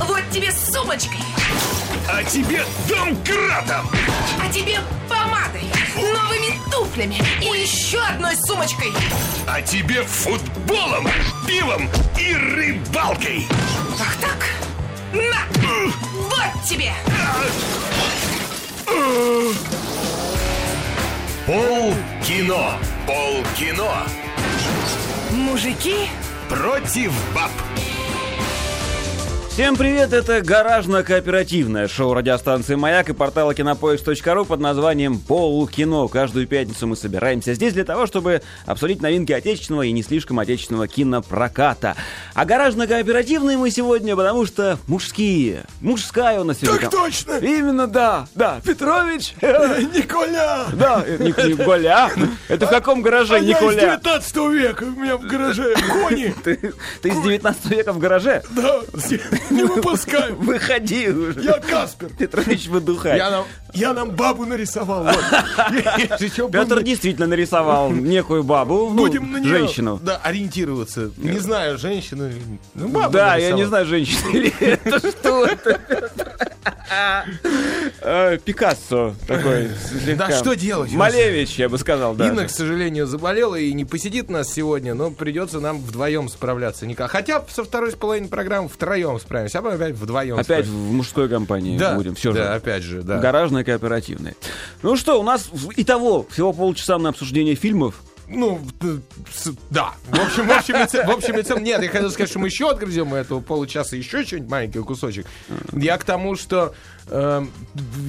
Вот тебе с сумочкой, А тебе домкратом! а тебе помадой, новыми туфлями и еще одной сумочкой. А тебе футболом, пивом и рыбалкой! Ах так? На! Вот тебе! Пол кино! Пол кино! Мужики, Против баб! Всем привет, это гаражно-кооперативное шоу радиостанции «Маяк» и портала кинопоиск.ру под названием «Полкино». Каждую пятницу мы собираемся здесь для того, чтобы обсудить новинки отечественного и не слишком отечественного кинопроката. А гаражно-кооперативные мы сегодня, потому что мужские. Мужская у нас сегодня. Так точно! Именно, да, да. Петрович. Николя! Да, э, Ник- Николя. Это в каком гараже, А я из Николя? 19 века, у меня в гараже кони. Ты из 19 века в гараже? Да, не выпускаю. Выходи уже. Я Каспер. Петрович, выдыхай. Я я нам бабу нарисовал. Петр действительно нарисовал некую бабу, ну, Будем на женщину. Да, ориентироваться. Не знаю, женщину. Ну, бабу Да, я не знаю, женщина или это что это. Э, Пикассо такой. Да что делать? Малевич, я бы сказал, да. Инна, к сожалению, заболела и не посидит нас сегодня, но придется нам вдвоем справляться. Хотя со второй половиной программы втроем справимся, а потом опять вдвоем. Опять в мужской компании да, будем. Все да, же. опять же, да. Гаражное кооперативное. Ну что, у нас в- итого всего полчаса на обсуждение фильмов. Ну, да. В общем, в общем, и ц- в общем и целом, нет, я хотел сказать, что мы еще отгрызем этого получаса, еще что-нибудь маленький кусочек. Я к тому, что эм,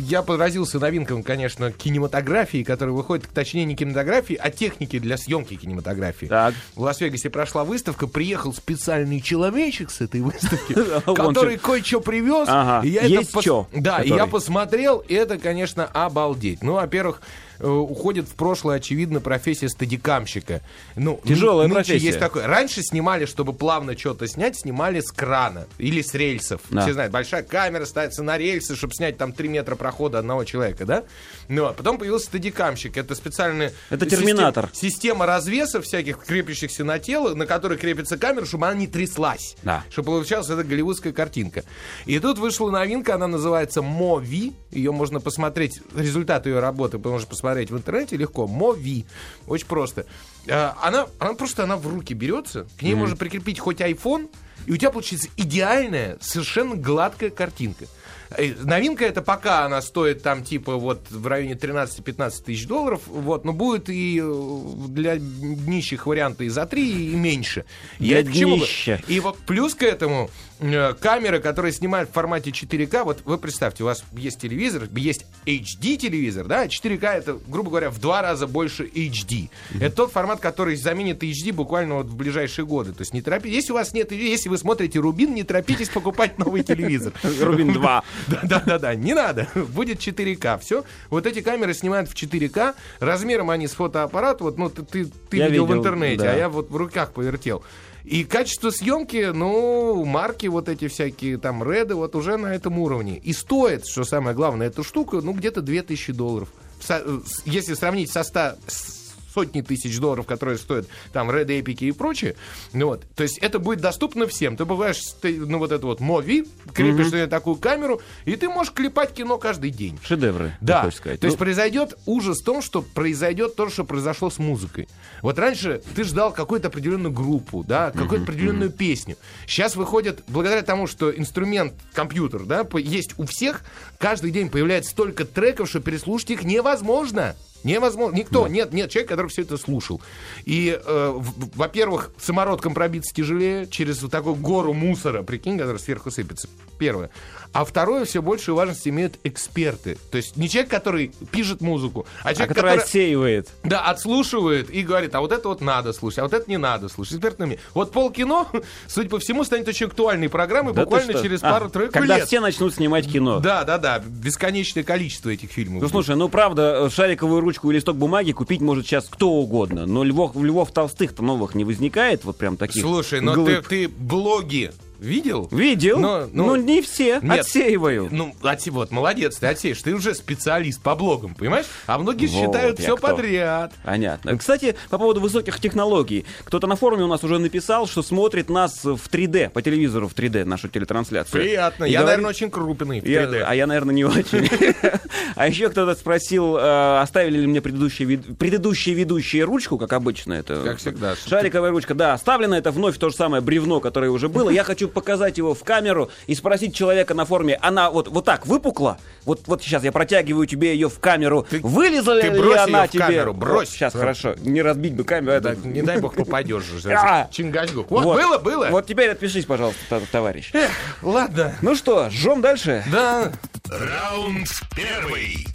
я поразился новинкам, конечно, кинематографии, которые выходят, точнее, не кинематографии, а техники для съемки кинематографии. Так. В Лас-Вегасе прошла выставка, приехал специальный человечек с этой выставки, который кое-что привез. Ага, есть чё, Да, я посмотрел, и это, конечно, обалдеть. Ну, во-первых, э, уходит в прошлое, очевидно, профессия стадикамщика. Ну, Тяжелая ны- профессия. есть такое. Раньше снимали, чтобы плавно что-то снять, снимали с крана или с рельсов. Да. Все знают, большая камера ставится на рельсы, чтобы снять там 3 метра прохода одного человека, да? Ну, а потом появился стадикамщик. Это специальный... Это терминатор. Система развесов всяких, крепящихся на тело, на который крепится камера, чтобы она не тряслась. Да. Чтобы получалась эта голливудская картинка. И тут вышла новинка, она называется Мови. Ее можно посмотреть, результат ее работы можно посмотреть в интернете легко. Мови. Очень просто. А, Она, она просто она в руки берется, к ней можно прикрепить хоть iPhone, и у тебя получится идеальная, совершенно гладкая картинка. Э, Новинка это пока она стоит там типа вот в районе 13-15 тысяч долларов, вот, но будет и э, для нищих варианты и за 3, и меньше. Для Я к чему. И вот плюс к этому э, камеры, которые снимают в формате 4К, вот вы представьте, у вас есть телевизор, есть HD телевизор, да, 4К это, грубо говоря, в два раза больше HD. Это тот формат, который заменит HD буквально вот в ближайшие годы. То есть не торопитесь, если у вас нет, если вы смотрите Рубин, не торопитесь покупать новый телевизор. Рубин 2. Да, да, да, да, не надо. Будет 4К. Все. Вот эти камеры снимают в 4К. Размером они с фотоаппарат. Вот, ну, ты, ты, ты Я видел, в видел, интернете, да. а я вот в руках повертел. И качество съемки, ну, марки вот эти всякие, там, реды, вот уже на этом уровне. И стоит, что самое главное, эта штука, ну, где-то 2000 долларов. Э, если сравнить со 100 с сотни тысяч долларов, которые стоят там Red Epic и прочее. Ну вот. То есть это будет доступно всем. Ты бываешь, ты, ну вот это вот Мови, крепишь на такую камеру, и ты можешь клепать кино каждый день. Шедевры, Да, хочешь сказать. то есть Ну, произойдет ужас в том, что произойдет то, что произошло с музыкой. Вот раньше ты ждал какую-то определенную группу, да, какую-то определенную песню. Сейчас выходит, благодаря тому, что инструмент, компьютер, да, есть у всех, каждый день появляется столько треков, что переслушать их невозможно. Невозможно. Никто, нет, нет человека, который все это слушал. И, э, во-первых, самородком пробиться тяжелее через вот такую гору мусора, прикинь, который сверху сыпется. Первое. А второе, все большую важность имеют эксперты. То есть не человек, который пишет музыку, а а человек, который который... отсеивает. Да, отслушивает и говорит, а вот это вот надо слушать, а вот это не надо слушать. Экспертное мнение. Вот полкино, судя по всему, станет очень актуальной программой Да буквально через А, пару тройку Когда лет. все начнут снимать кино. Да, да, да, бесконечное количество этих фильмов. Ну слушай, ну правда, шариковую ручку и листок бумаги купить может сейчас кто угодно, но львов, львов толстых-то новых не возникает, вот прям таких. Слушай, но ты, ты блоги Видел? Видел? Но- ну, ну, не все. нет. Отсеиваю. Ну, отсе- вот, молодец, ты отсеешь. Ты уже специалист по блогам, понимаешь? А многие Вот считают я все кто. подряд. Понятно. Кстати, по поводу высоких технологий. Кто-то на форуме у нас уже написал, что смотрит нас в 3D, по телевизору в 3D, нашу телетрансляцию. Приятно. И Я, говорит- наверное, очень крупный в Я- 3D. а я, наверное, не очень. А еще кто-то спросил, э, оставили ли мне предыдущие ведущие ручку, как обычно это. Как всегда. Шариковая ручка, да, оставлено это вновь то же самое бревно, которое уже было. Я хочу показать его в камеру и спросить человека на форуме, она вот, вот так выпукла? Вот, вот сейчас я протягиваю тебе ее в камеру. Ты- Вылезла ты ли брось она тебе? камеру, брось. сейчас, хорошо. Не разбить бы камеру. Да, это- не дай бог попадешь же. А! Чингачгук. Вот, было, было. Вот теперь отпишись, пожалуйста, товарищ. Эх, ладно. Ну что, жжем дальше? Да. Раунд первый.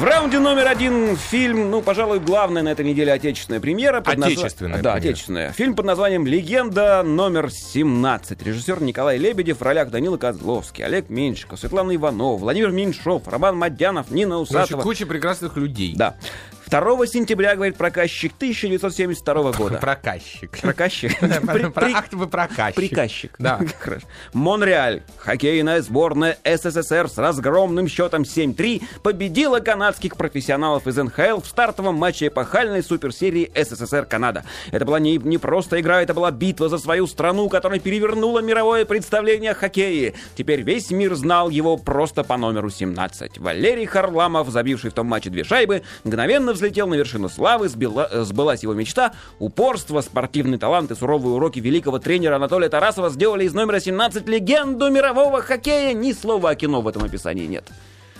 В раунде номер один фильм, ну, пожалуй, главная на этой неделе отечественная премьера. под назва- Отечественная Да, премьера. отечественная. Фильм под названием «Легенда номер 17». Режиссер Николай Лебедев, в ролях Данила Козловский, Олег Меньшиков, Светлана Иванова, Владимир Меньшов, Роман Мадянов, Нина Усатова. куча прекрасных людей. Да. 2 сентября, говорит проказчик, 1972 года. Проказчик. Проказчик? Ах ты вы проказчик. Приказчик. Да. Монреаль. Хоккейная сборная СССР с разгромным счетом 7-3 победила канадских профессионалов из НХЛ в стартовом матче эпохальной суперсерии СССР-Канада. Это была не, не просто игра, это была битва за свою страну, которая перевернула мировое представление о хоккее. Теперь весь мир знал его просто по номеру 17. Валерий Харламов, забивший в том матче две шайбы, мгновенно взлетел на вершину славы, сбила- э, сбылась его мечта. Упорство, спортивный талант и суровые уроки великого тренера Анатолия Тарасова сделали из номера 17 легенду мирового хоккея. Ни слова о кино в этом описании нет.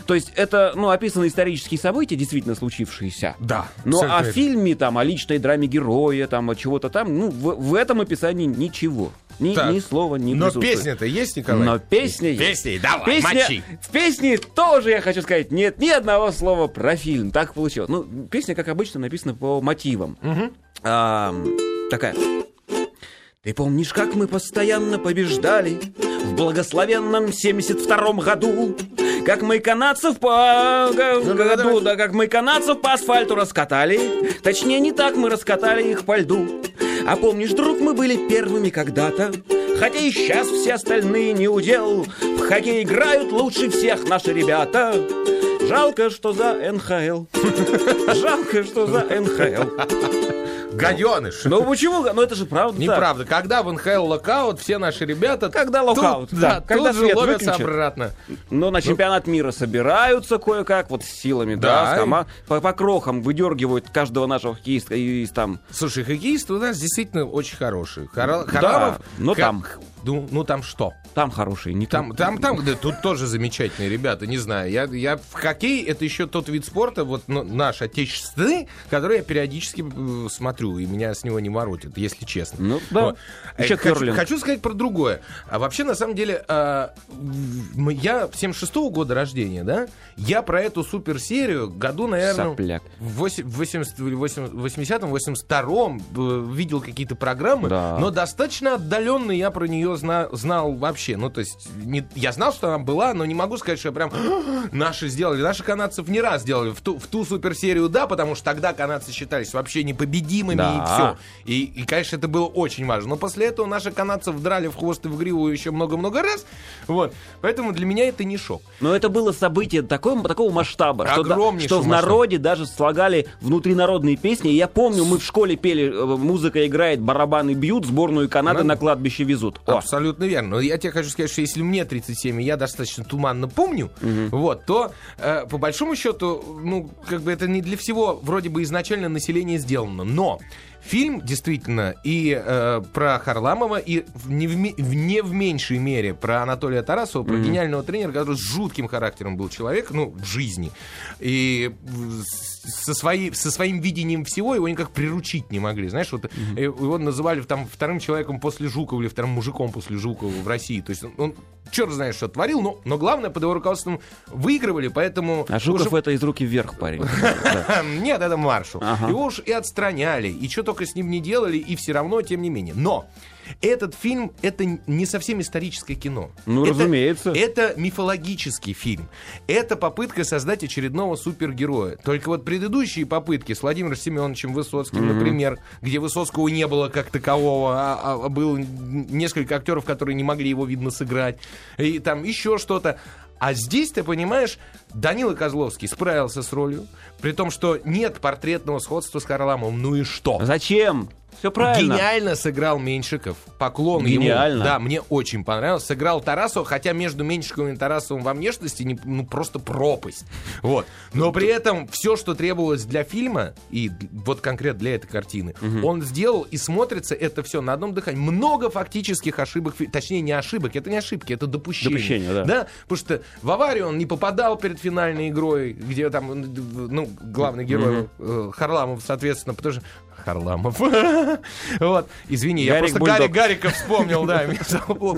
То есть это, ну, описаны исторические события, действительно случившиеся. Да. Но о фильме, там, о личной драме героя, там, о чего-то там, ну, в, в этом описании ничего. Ни, Так. ни слова не Но песня-то есть, Николай? Но песня есть. Песни, давай, Песня- мочи. В песне тоже, я хочу сказать, нет ни одного слова про фильм. Так получилось. Ну, песня, как обычно, написана по мотивам. Ам, такая. Ты помнишь, как мы постоянно побеждали в благословенном 72-м году? Как мы канадцев по году, да как мы канадцев по асфальту раскатали. Точнее, не так мы раскатали их по льду. А помнишь, друг, мы были первыми когда-то. Хотя и сейчас все остальные не удел. В хоккей играют лучше всех наши ребята. Жалко, что за НХЛ. Жалко, что за НХЛ. Гаденыш. Ну почему? Ну это же правда. так. Неправда. Когда в НХЛ локаут, все наши ребята... Когда тут- локаут, да. да, Когда тут же ловятся обратно. Но на чемпионат мира собираются кое-как, вот с силами, да, Да. с кома- по, по крохам выдергивают каждого нашего хоккеиста из там. Слушай, хоккеисты у нас действительно очень хорошие. Хара- Харламов... но ха- там. Ну, ну там что? Там хорошие, не Там, там, там, да, тут тоже замечательные ребята, не знаю. Я, я в хоккей это еще тот вид спорта, вот ну, наш отечественный, который я периодически э, смотрю, и меня с него не воротит, если честно. Ну, да. Вот. Еще Э, хочу, хочу сказать про другое. А вообще, на самом деле, м, я 76-го года рождения, да, я про эту суперсерию году, наверное, Сопляк. в 80 в 80 или 80-м, 82-м э, видел какие-то программы, Да. но достаточно отдаленно я про нее зна- знал вообще. Ну, то есть, не- я знал, что она была, но не могу сказать, что я прям наши сделали. Наши канадцев не раз сделали. В ту, в ту суперсерию, да, потому что тогда канадцы считались вообще непобедимыми Да. и все. И, и, конечно, это было очень важно. Но после этого наши канадцев драли в хвост и в гриву еще много-много раз. Вот. Поэтому для меня это не шок. Но это было событие такого, такого масштаба, что, да- что в народе даже слагали внутринародные песни. И я помню, мы в школе пели э, «Музыка играет, барабаны бьют, сборную Канады Ну, на кладбище везут». О, Абсолютно верно. Но я тебе хочу сказать, что если мне 37, и я достаточно туманно помню, вот, то э, по большому счету, ну, как бы это не для всего вроде бы изначально население сделано. Но фильм действительно и э, про Харламова, и в не, в, в не в меньшей мере про Анатолия Тарасова, про гениального тренера, который с жутким характером был человек, ну, в жизни. И с- со, своей, со своим видением всего его никак приручить не могли. Знаешь, вот э, его называли там вторым человеком после Жукова или вторым мужиком после Жукова в России. То есть он, он черт знает, что творил, но, но главное, под его руководством выигрывали, поэтому... а Жуков уже- это из руки вверх, парень. Нет, это маршал. Его уж и отстраняли, и что только с ним не делали, и все равно, тем не менее. Но Этот фильм это не совсем историческое кино. Ну, Это- разумеется. Это мифологический фильм. Это попытка создать очередного супергероя. Только вот предыдущие попытки с Владимиром Семеновичем Высоцким, например, где Высоцкого не было как такового, а, а было несколько актеров, которые не могли его, видно, сыграть, и там еще что-то. А здесь, ты понимаешь, Данила Козловский справился с ролью, при том, что нет портретного сходства с Харламовым. Ну и что? Зачем? Все правильно. Гениально сыграл Меньшиков. Поклон Гениально. ему. Да, мне очень понравилось. Сыграл Тарасова, хотя между Меньшиковым и Тарасовым во внешности не- ну, просто пропасть. Вот. Но при этом все, что требовалось для фильма, и вот конкретно для этой картины, он сделал, и смотрится это все на одном дыхании. Много фактических ошибок, точнее не ошибок, это не ошибки, это допущения. Допущения, да. Да, потому что в аварию он не попадал перед финальной игрой, где там, ну, главный герой э, Харламов, соответственно, потому что Харламов. Вот. Извини, я просто Бульдог. Гарик Гариков вспомнил, да.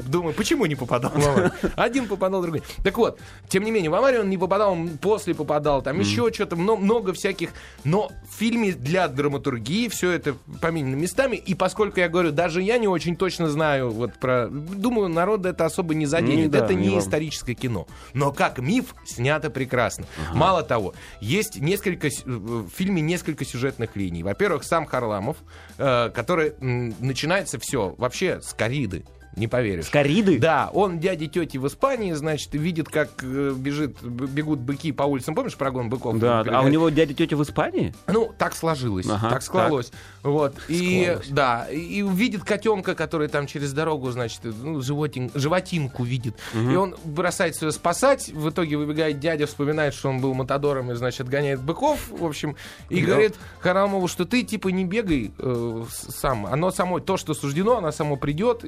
Думаю, почему не попадал аварию? Один попадал, другой. Так вот, тем не менее, в аварию он не попадал, он после попадал, там еще что-то, мно- много всяких. Но в фильме для драматургии все это поменено местами. И поскольку я говорю, даже я не очень точно знаю вот про... Думаю, народ это особо не заденет. Не, да, это не историческое кино. Но как миф снято прекрасно. Мало того, есть несколько с- в фильме несколько сюжетных линий. Во-первых, сам Харламов, э, который начинается все вообще с кориды. Не поверишь. С кориды? Да, он дяди тети в Испании, значит, видит, как э, бежит, бегут быки по улицам. Помнишь прогон быков? Да, а у него дядя тетя в Испании? Ну, так сложилось, Ага, так склалось. Вот. И, Склалось. да, и увидит котенка, который там через дорогу, значит, ну, животин, животинку видит. И он бросается ее спасать. В итоге выбегает дядя, вспоминает, что он был матадором и, значит, гоняет быков, в общем. И Да. говорит Харамову, что ты, типа, не бегай э, сам. Оно само, то, что суждено, оно само придет.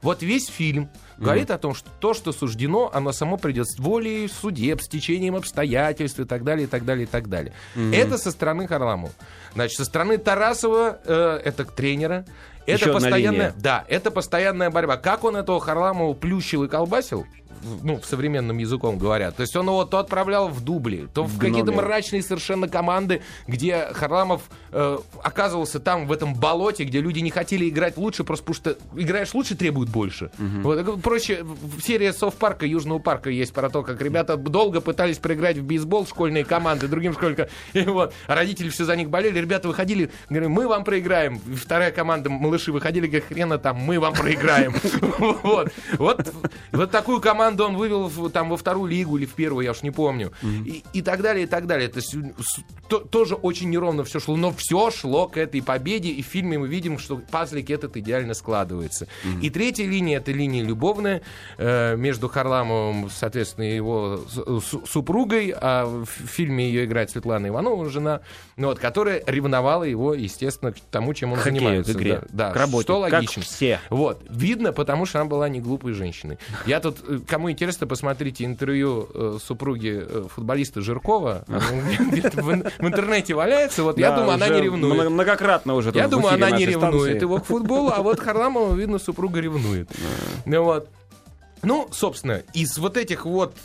Вот весь фильм говорит о том, что то, что суждено, оно само придет с волей судеб, с течением обстоятельств и так далее, и так далее, и так далее. Это со стороны Харламова. Значит, со стороны Тарасова, э, это тренера, это Еще постоянная, да, это постоянная борьба. Как он этого Харламова плющил и колбасил, в- ну, в современном языком говоря. То есть он его то отправлял в дубли, то в какие-то гноме. мрачные совершенно команды, где Харламов э, оказывался там, в этом болоте, где люди не хотели играть лучше, просто потому что играешь лучше, требует больше. Вот, так проще, в- в серии Совпарка, Южного парка есть про то, как ребята долго пытались проиграть в бейсбол школьные команды, другим школьникам. И вот, родители все за них болели, ребята выходили, говорят, мы вам проиграем. И вторая команда, малыши, выходили, говорят, хрена там, мы вам проиграем. Вот, вот такую команду он вывел в- там во вторую лигу или в первую, я уж не помню. И, и так далее, и так далее. То есть с- то- тоже очень неровно все шло, но все шло к этой победе, и в фильме мы видим, что пазлик этот идеально складывается. И третья линия, это линия любовная э, между Харламовым, соответственно, и его с- супругой, а в фильме ее играет Светлана Иванова, жена, ну, вот, которая ревновала его, естественно, к тому, чем он хоккею, занимается. игре, Да, да, к работе, что логично. все. Вот, видно, потому что она была не глупой женщиной. Я тут, э, кому интересно, посмотрите интервью э, супруги э, футболиста Жиркова. Где-то в, ин- в интернете валяется. Вот я думаю, она не ревнует. много- Многократно уже. Я думаю, она не ревнует его к футболу, а вот Харламова, видно, супруга ревнует. Ну вот. Ну, собственно, из вот этих вот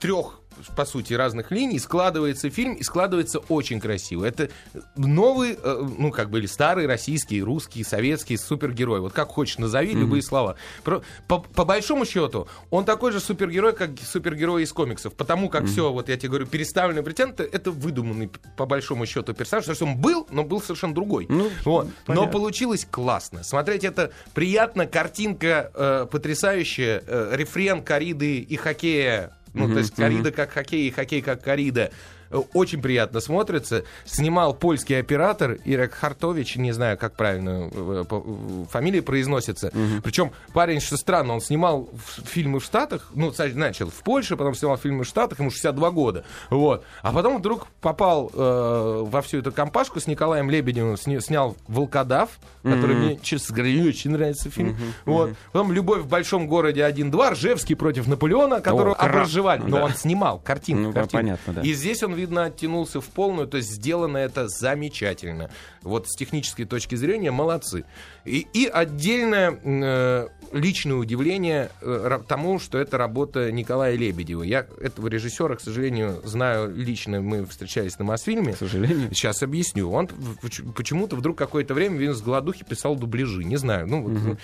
трех по сути, разных линий, складывается фильм, и складывается очень красиво. Это новый, э, ну, как бы, или старый российский, русский, советский супергерой. Вот как хочешь, назови любые слова. По, по большому счету, он такой же супергерой, как супергерой из комиксов. Потому как все, вот я тебе говорю, переставленный претендент, это выдуманный, по большому счету, персонаж. То есть он был, но был совершенно другой. Ну, Вот. Но получилось классно. Смотреть это приятно, картинка э, потрясающая, э, рефрен кориды и хоккея. Ну, то есть корида как хоккей и хоккей как корида. Э, Очень приятно смотрится. Снимал польский оператор Ирек Хартович, не знаю, как правильно э, э, фамилия произносится. Причем парень, что странно, он снимал фильмы в Штатах, ну, начал в Польше, потом снимал фильмы в Штатах, ему 62 года. Вот. А потом вдруг попал э, во всю эту компашку с Николаем Лебедевым, сни- снял «Волкодав», который мне, честно говоря, не очень нравится фильм. Вот. Потом «Любовь в большом городе 1-2», Ржевский против Наполеона, которого красиво, образжевали. Но да. он снимал картинку. Ну, картинку. понятно, да. И здесь он видно, оттянулся в полную, то есть сделано это замечательно. Вот с технической точки зрения молодцы. И, и отдельное э, личное удивление э, тому, что это работа Николая Лебедева. Я этого режиссера, к сожалению, знаю лично, мы встречались на Мосфильме. К сожалению. Сейчас объясню. Он почему-то вдруг какое-то время, с голодухи писал дубляжи. Не знаю. Ну, вот,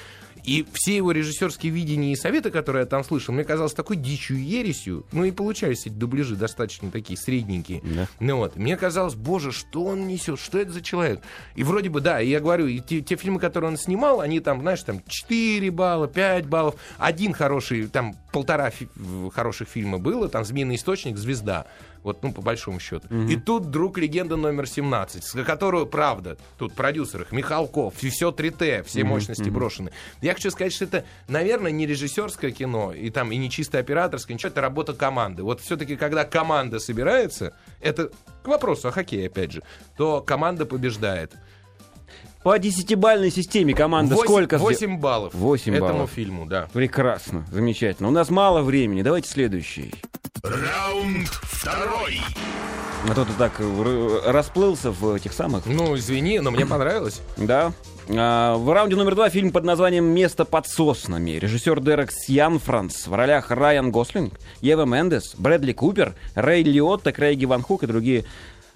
И все его режиссерские видения и советы, которые я там слышал, мне казалось такой дичью ересью. Ну и получались эти дубляжи достаточно такие средненькие. Да. Ну вот, мне казалось, боже, что он несет, что это за человек? И вроде бы, да, я говорю, и те, те фильмы, которые он снимал, они там, знаешь, там 4 балла, 5 баллов, один хороший, там полтора фи- хороших фильма было, там «Змеиный источник», «Звезда». Вот, ну, по большому счету. И тут вдруг легенда номер 17, с которую, правда, тут продюсер их, Михалков, и все 3Т, все мощности брошены. Я хочу сказать, что это, наверное, не режиссерское кино, и там и не чисто операторское, ничего, это работа команды. Вот все-таки, когда команда собирается, это к вопросу о хоккее, опять же, то команда побеждает. По десятибальной системе команда Восемь- сколько? сде- 8 баллов Восемь этому баллов. фильму, да. Прекрасно, замечательно. У нас мало времени, давайте следующий. Раунд второй. А то ты так расплылся в этих самых. Ну, извини, но мне понравилось. Да. А, в раунде номер два фильм под названием «Место под соснами». Режиссер Дерек Сьян Франц. В ролях Райан Гослинг, Ева Мендес, Брэдли Купер, Рэй Лиотта, Крейги Ван Хук и другие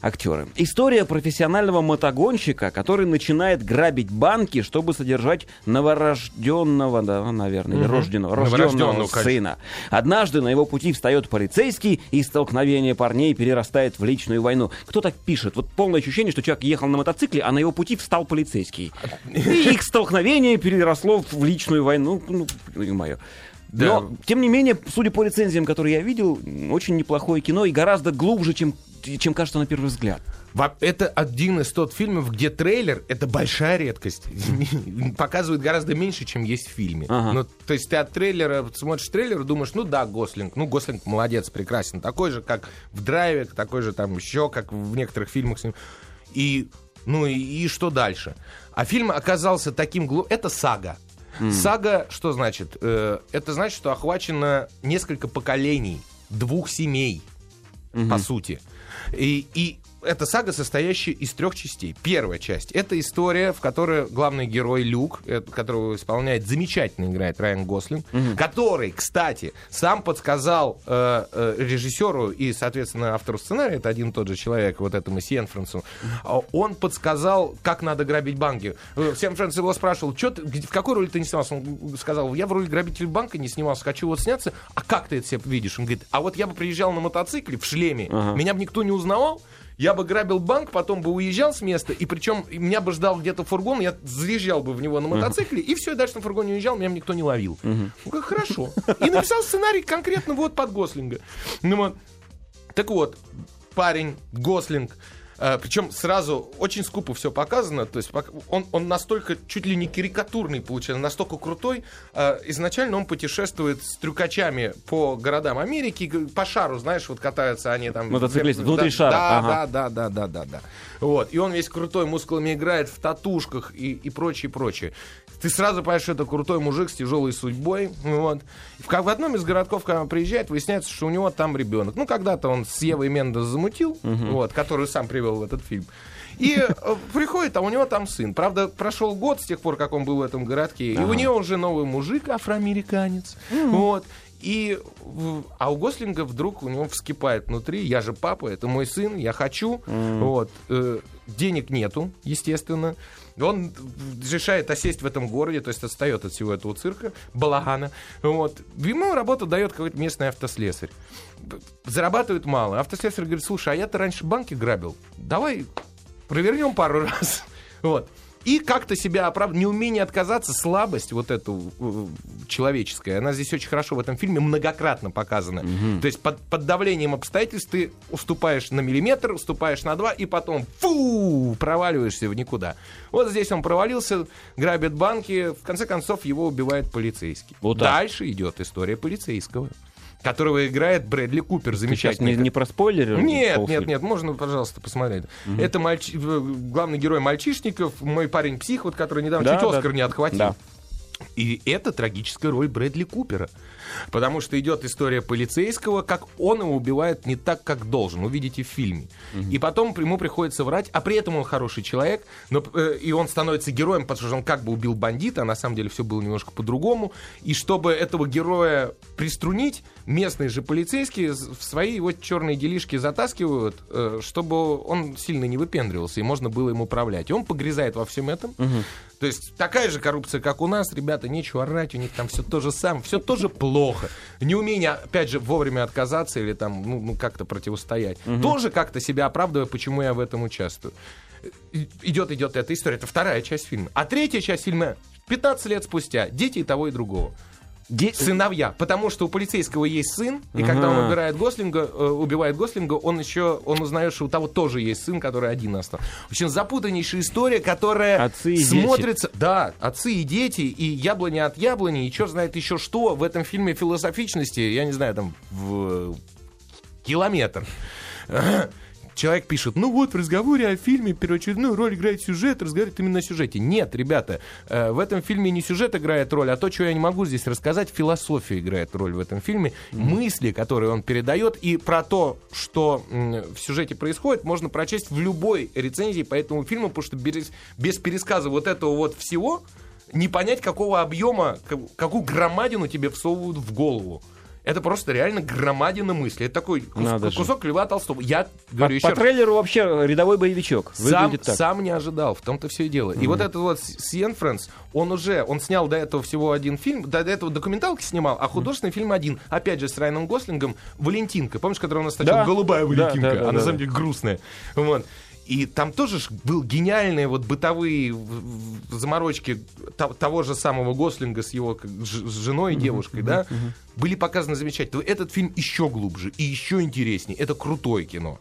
актеры. История профессионального мотогонщика, который начинает грабить банки, чтобы содержать новорожденного, да, наверное, или рожденного, рожденного сына. Однажды на его пути встает полицейский, и столкновение парней перерастает в личную войну. Кто так пишет? Вот полное ощущение, что человек ехал на мотоцикле, а на его пути встал полицейский. И их столкновение переросло в личную войну. Ну, мое. Да. Но, тем не менее, судя по рецензиям, которые я видел, очень неплохое кино и гораздо глубже, чем, чем кажется на первый взгляд. Это один из тот фильмов, где трейлер — это большая редкость. Показывает гораздо меньше, чем есть в фильме. Ага. Ну, то есть ты от трейлера смотришь трейлер и думаешь, ну да, Гослинг. Ну, Гослинг молодец, прекрасен. Такой же, как в «Драйве», такой же там еще, как в некоторых фильмах с ним. И, ну и, и что дальше? А фильм оказался таким глупым... Это сага. Сага, что значит? Э, это значит, что охвачено несколько поколений, двух семей по сути. И, и это сага, состоящая из трех частей. Первая часть — это история, в которой главный герой Люк, э, которого исполняет, замечательно играет Райан Гослинг, который, кстати, сам подсказал э, э, режиссеру и, соответственно, автору сценария, это один и тот же человек, вот этому Сиенфрансу, а он подсказал, как надо грабить банки. Э, Сиенфранс его спрашивал, «Чё ты, в какой роли ты не снимался? Он сказал, я в роли грабителя банка не снимался, хочу вот сняться. А как ты это себе видишь? Он говорит, а вот я бы приезжал на мотоцикле в шлеме, меня бы никто не узнавал, я бы грабил банк, потом бы уезжал с места, и причем меня бы ждал где-то фургон, я заезжал бы в него на мотоцикле, и все, и дальше на фургоне уезжал, меня бы никто не ловил. Ну, как хорошо. И написал сценарий конкретно вот под Гослинга. Ну вот. Так вот, парень, Гослинг, э, причем сразу очень скупо все показано, то есть он, он настолько чуть ли не карикатурный получается, настолько крутой. Э, изначально он путешествует с трюкачами по городам Америки, по шару, знаешь, вот катаются они там. Мотоциклисты, Да, внутри шара, Да, ага. да, да, да, да, да, да. Вот. И он весь крутой, мускулами играет в татушках и, и прочее, прочее. Ты сразу понимаешь, что это крутой мужик с тяжелой судьбой. Вот. В, в одном из городков, когда он приезжает, выясняется, что у него там ребенок. Ну, когда-то он с Евой Мендес замутил, вот, которую сам привел в этот фильм. И э, приходит, а у него там сын. Правда, прошел год с тех пор, как он был в этом городке, и у нее уже новый мужик, афроамериканец. Вот. И, а у Гослинга вдруг у него вскипает внутри, я же папа, это мой сын, я хочу. Вот. э, денег нету, естественно. Он решает осесть в этом городе, то есть отстает от всего этого цирка, балагана. Вот. Ему работу дает какой-то местный автослесарь. Зарабатывает мало. Автослесарь говорит, слушай, а я-то раньше банки грабил. Давай провернем пару раз. Вот. И как-то себя оправдывать, неумение отказаться, слабость вот эту э, человеческая, она здесь очень хорошо в этом фильме многократно показана. То есть под, под давлением обстоятельств ты уступаешь на миллиметр, уступаешь на два, и потом фу, проваливаешься в никуда. Вот здесь он провалился, грабит банки, в конце концов его убивает полицейский. Вот так. Дальше идет история полицейского, которого играет Брэдли Купер, замечательный. не, не про спойлеры? Нет, нет, нет, можно, пожалуйста, посмотреть. Это мальчи- главный герой мальчишников, мой парень псих, вот который недавно Да, чуть да. Оскар не отхватил. Да. И это трагическая роль Брэдли Купера. Потому что идет история полицейского, как он его убивает не так, как должен. Увидите в фильме. И потом ему приходится врать, а при этом он хороший человек, но, э, и он становится героем, потому что он как бы убил бандита, а на самом деле все было немножко по-другому. И чтобы этого героя приструнить, местные же полицейские в свои его черные делишки затаскивают, э, чтобы он сильно не выпендривался, и можно было им управлять. И он погрязает во всем этом. То есть такая же коррупция, как у нас, ребята, нечего орать, у них там все то же самое, все тоже плохо. Неумение, опять же, вовремя отказаться или там, ну, ну, как-то противостоять. Тоже как-то себя оправдывая, почему я в этом участвую. Идет, идет эта история. Это вторая часть фильма. А третья часть фильма 15 лет спустя. Дети и того, и другого. Де- Сыновья. Потому что у полицейского есть сын, и когда он Ага. убирает Гослинга, э, убивает Гослинга, он еще он узнает, что у того тоже есть сын, который один остался. В общем, запутаннейшая история, которая Отцы и дети. смотрится. Да, отцы и дети, и яблони от яблони, и черт знает еще что. В этом фильме философичности, я не знаю, там в километр. Человек пишет, ну вот в разговоре о фильме первоочередную роль играет сюжет, разговаривает именно о сюжете. Нет, ребята, э, в этом фильме не сюжет играет роль, а то, что я не могу здесь рассказать, философия играет роль в этом фильме, мысли, которые он передает, и про то, что м, в сюжете происходит, можно прочесть в любой рецензии по этому фильму, потому что без, без пересказа вот этого вот всего не понять, какого объема, как- какую громадину тебе всовывают в голову. Это просто реально громадина мысли. Это такой кус- Надо же. кусок Льва Толстого. Я говорю еще по раз, трейлеру вообще рядовой боевичок. сам, так. сам не ожидал, в том-то все и дело. И вот этот вот Сиен Фрэнс, он уже, он снял до этого всего один фильм, до, этого документалки снимал, а художественный фильм один, опять же, с Райаном Гослингом, «Валентинка». Помнишь, который у нас сначала Да. голубая Да, Валентинка, да, да, а на да. самом деле грустная. Вот. И там тоже был гениальные вот бытовые заморочки то- того же самого Гослинга с его с женой и девушкой, да, были показаны замечательно. Этот фильм еще глубже и еще интереснее. Это крутое кино.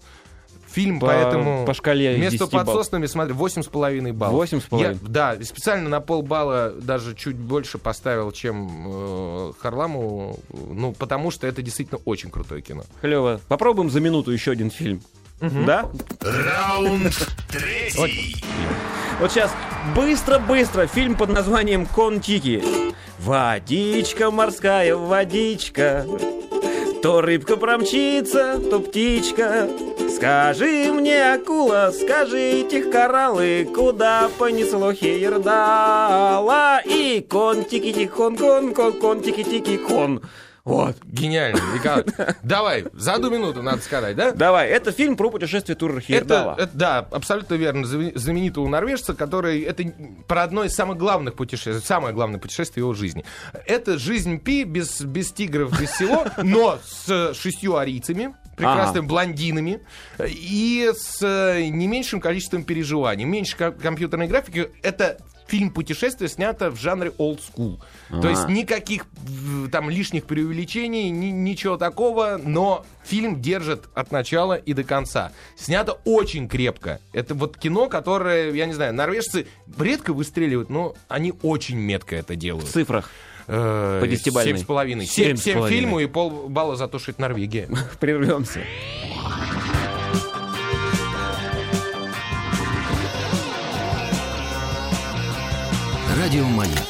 Фильм, По- поэтому... по шкале Между 10 баллов. подсоснами, смотри, 8,5 баллов. 8,5? Я- Да, специально на полбалла даже чуть больше поставил, чем э, Харламову, ну, потому что это действительно очень крутое кино. Клево. Попробуем за минуту еще один фильм. Да? Раунд третий. Вот сейчас быстро-быстро фильм под названием Контики. Водичка морская, водичка. То рыбка промчится, то птичка. Скажи мне, акула, скажите, кораллы, куда понесло хейердала? И контики-тихон, кон, кон, контики-тики-кон. Вот. Гениально. Давай, за одну минуту надо сказать, да? Давай, это фильм про путешествие тура Это, Хейердала. да, абсолютно верно. Знамен- Знаменитого норвежца, который... Это про одно из самых главных путешествий, самое главное путешествие его жизни. Это жизнь Пи без, без тигров, без всего, но с шестью арийцами, прекрасными Ага. блондинами и с э, не меньшим количеством переживаний. Меньше ко- компьютерной графики. Это фильм путешествия снято в жанре old school. То есть никаких в, там лишних преувеличений, ни- ничего такого, но фильм держит от начала и до конца. Снято очень крепко. Это вот кино, которое, я не знаю, норвежцы редко выстреливают, но они очень метко это В делают. цифрах. Э, по десятибалльной. Семь с половиной. Семь фильму и полбалла за то, что это Норвегия. Прервемся. Радиомаяк.